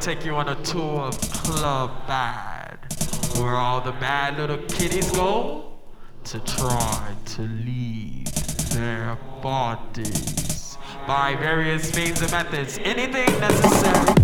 take you on a tour of Club Bad, where all the bad little kitties go to try to leave their bodies by various means and methods, anything necessary.